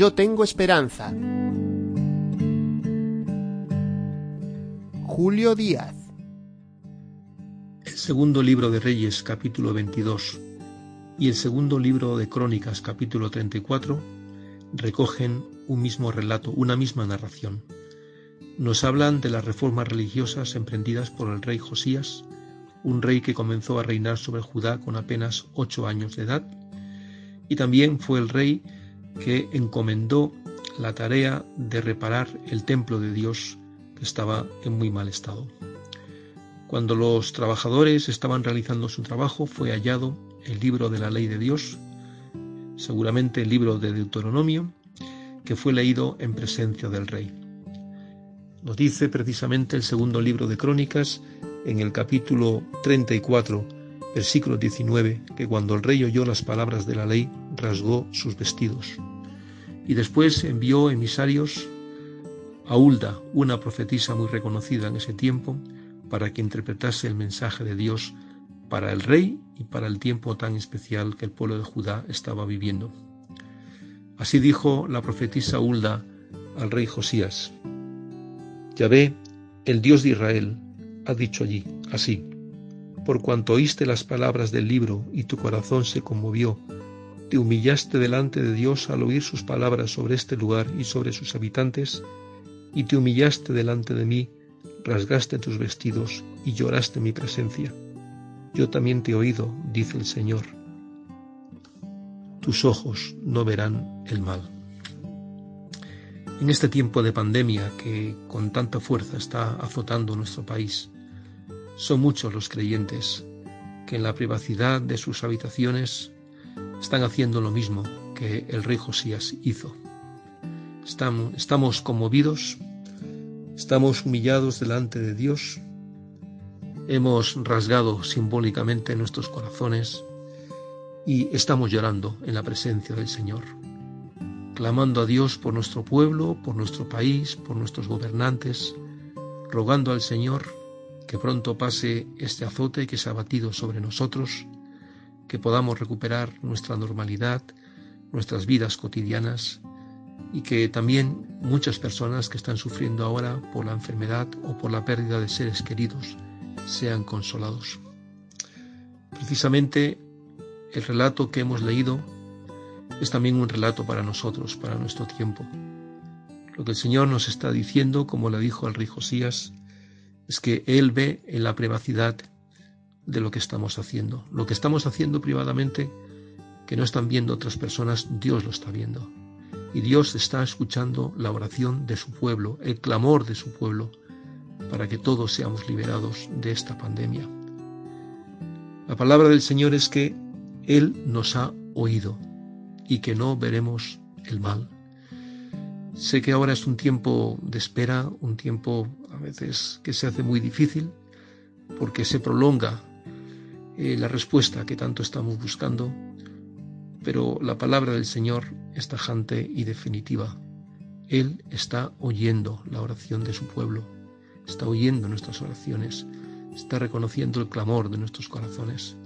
Yo tengo esperanza. Julio Díaz. El segundo libro de Reyes, capítulo 22, y el segundo libro de Crónicas, capítulo 34, recogen un mismo relato, una misma narración. Nos hablan de las reformas religiosas emprendidas por el rey Josías, un rey que comenzó a reinar sobre Judá con apenas ocho años de edad, y también fue el rey que encomendó la tarea de reparar el templo de Dios que estaba en muy mal estado. Cuando los trabajadores estaban realizando su trabajo fue hallado el libro de la ley de Dios, seguramente el libro de Deuteronomio, que fue leído en presencia del rey. Nos dice precisamente el segundo libro de Crónicas en el capítulo 34, versículo 19, que cuando el rey oyó las palabras de la ley, rasgó sus vestidos. Y después envió emisarios a Hulda, una profetisa muy reconocida en ese tiempo, para que interpretase el mensaje de Dios para el rey y para el tiempo tan especial que el pueblo de Judá estaba viviendo. Así dijo la profetisa Hulda al rey Josías. Yahvé, el Dios de Israel, ha dicho allí, así, por cuanto oíste las palabras del libro y tu corazón se conmovió, te humillaste delante de Dios al oír sus palabras sobre este lugar y sobre sus habitantes, y te humillaste delante de mí, rasgaste tus vestidos y lloraste mi presencia. Yo también te he oído, dice el Señor. Tus ojos no verán el mal. En este tiempo de pandemia que con tanta fuerza está azotando nuestro país, son muchos los creyentes que en la privacidad de sus habitaciones están haciendo lo mismo que el rey Josías hizo. Estamos, conmovidos, estamos humillados delante de Dios, hemos rasgado simbólicamente nuestros corazones y estamos llorando en la presencia del Señor, clamando a Dios por nuestro pueblo, por nuestro país, por nuestros gobernantes, rogando al Señor que pronto pase este azote que se ha batido sobre nosotros, que podamos recuperar nuestra normalidad, nuestras vidas cotidianas y que también muchas personas que están sufriendo ahora por la enfermedad o por la pérdida de seres queridos sean consolados. Precisamente el relato que hemos leído es también un relato para nosotros, para nuestro tiempo. Lo que el Señor nos está diciendo, como le dijo al rey Josías, es que Él ve en la privacidad de lo que estamos haciendo. Lo que estamos haciendo privadamente, que no están viendo otras personas, Dios lo está viendo. Y Dios está escuchando la oración de su pueblo, el clamor de su pueblo, para que todos seamos liberados de esta pandemia. La palabra del Señor es que Él nos ha oído y que no veremos el mal. Sé que ahora es un tiempo de espera, un tiempo a veces que se hace muy difícil porque se prolonga eh, la respuesta que tanto estamos buscando, pero la palabra del Señor es tajante y definitiva. Él está oyendo la oración de su pueblo, está oyendo nuestras oraciones, está reconociendo el clamor de nuestros corazones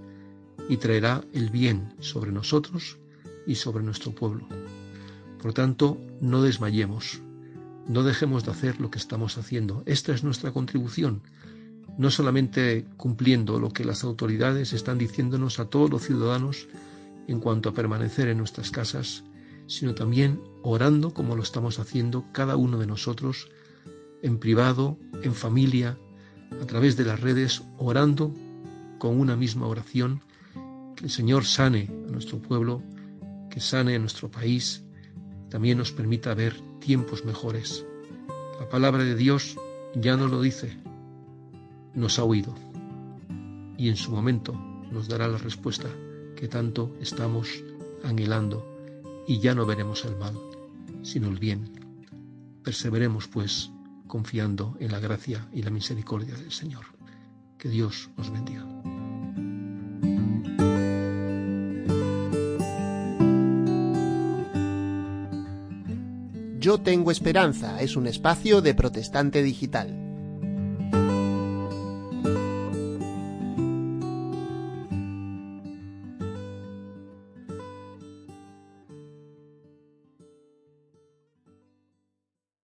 y traerá el bien sobre nosotros y sobre nuestro pueblo. Por tanto, no desmayemos, no dejemos de hacer lo que estamos haciendo. Esta es nuestra contribución no solamente cumpliendo lo que las autoridades están diciéndonos a todos los ciudadanos en cuanto a permanecer en nuestras casas, sino también orando como lo estamos haciendo cada uno de nosotros, en privado, en familia, a través de las redes, orando con una misma oración, que el Señor sane a nuestro pueblo, que sane a nuestro país, también nos permita ver tiempos mejores. La palabra de Dios ya nos lo dice, nos ha oído y en su momento nos dará la respuesta que tanto estamos anhelando y ya no veremos el mal, sino el bien. Perseveremos, pues, confiando en la gracia y la misericordia del Señor. Que Dios os bendiga. Yo tengo esperanza es un espacio de protestante digital.